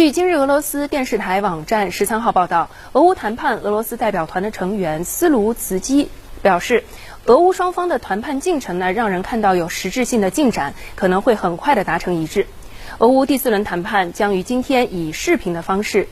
据今日俄罗斯电视台网站十三号报道俄乌谈判俄罗斯代表团的成员斯卢茨基表示俄乌双方的谈判进程呢让人看到有实质性的进展可能会很快的达成一致。俄乌第四轮谈判将于今天以视频的方式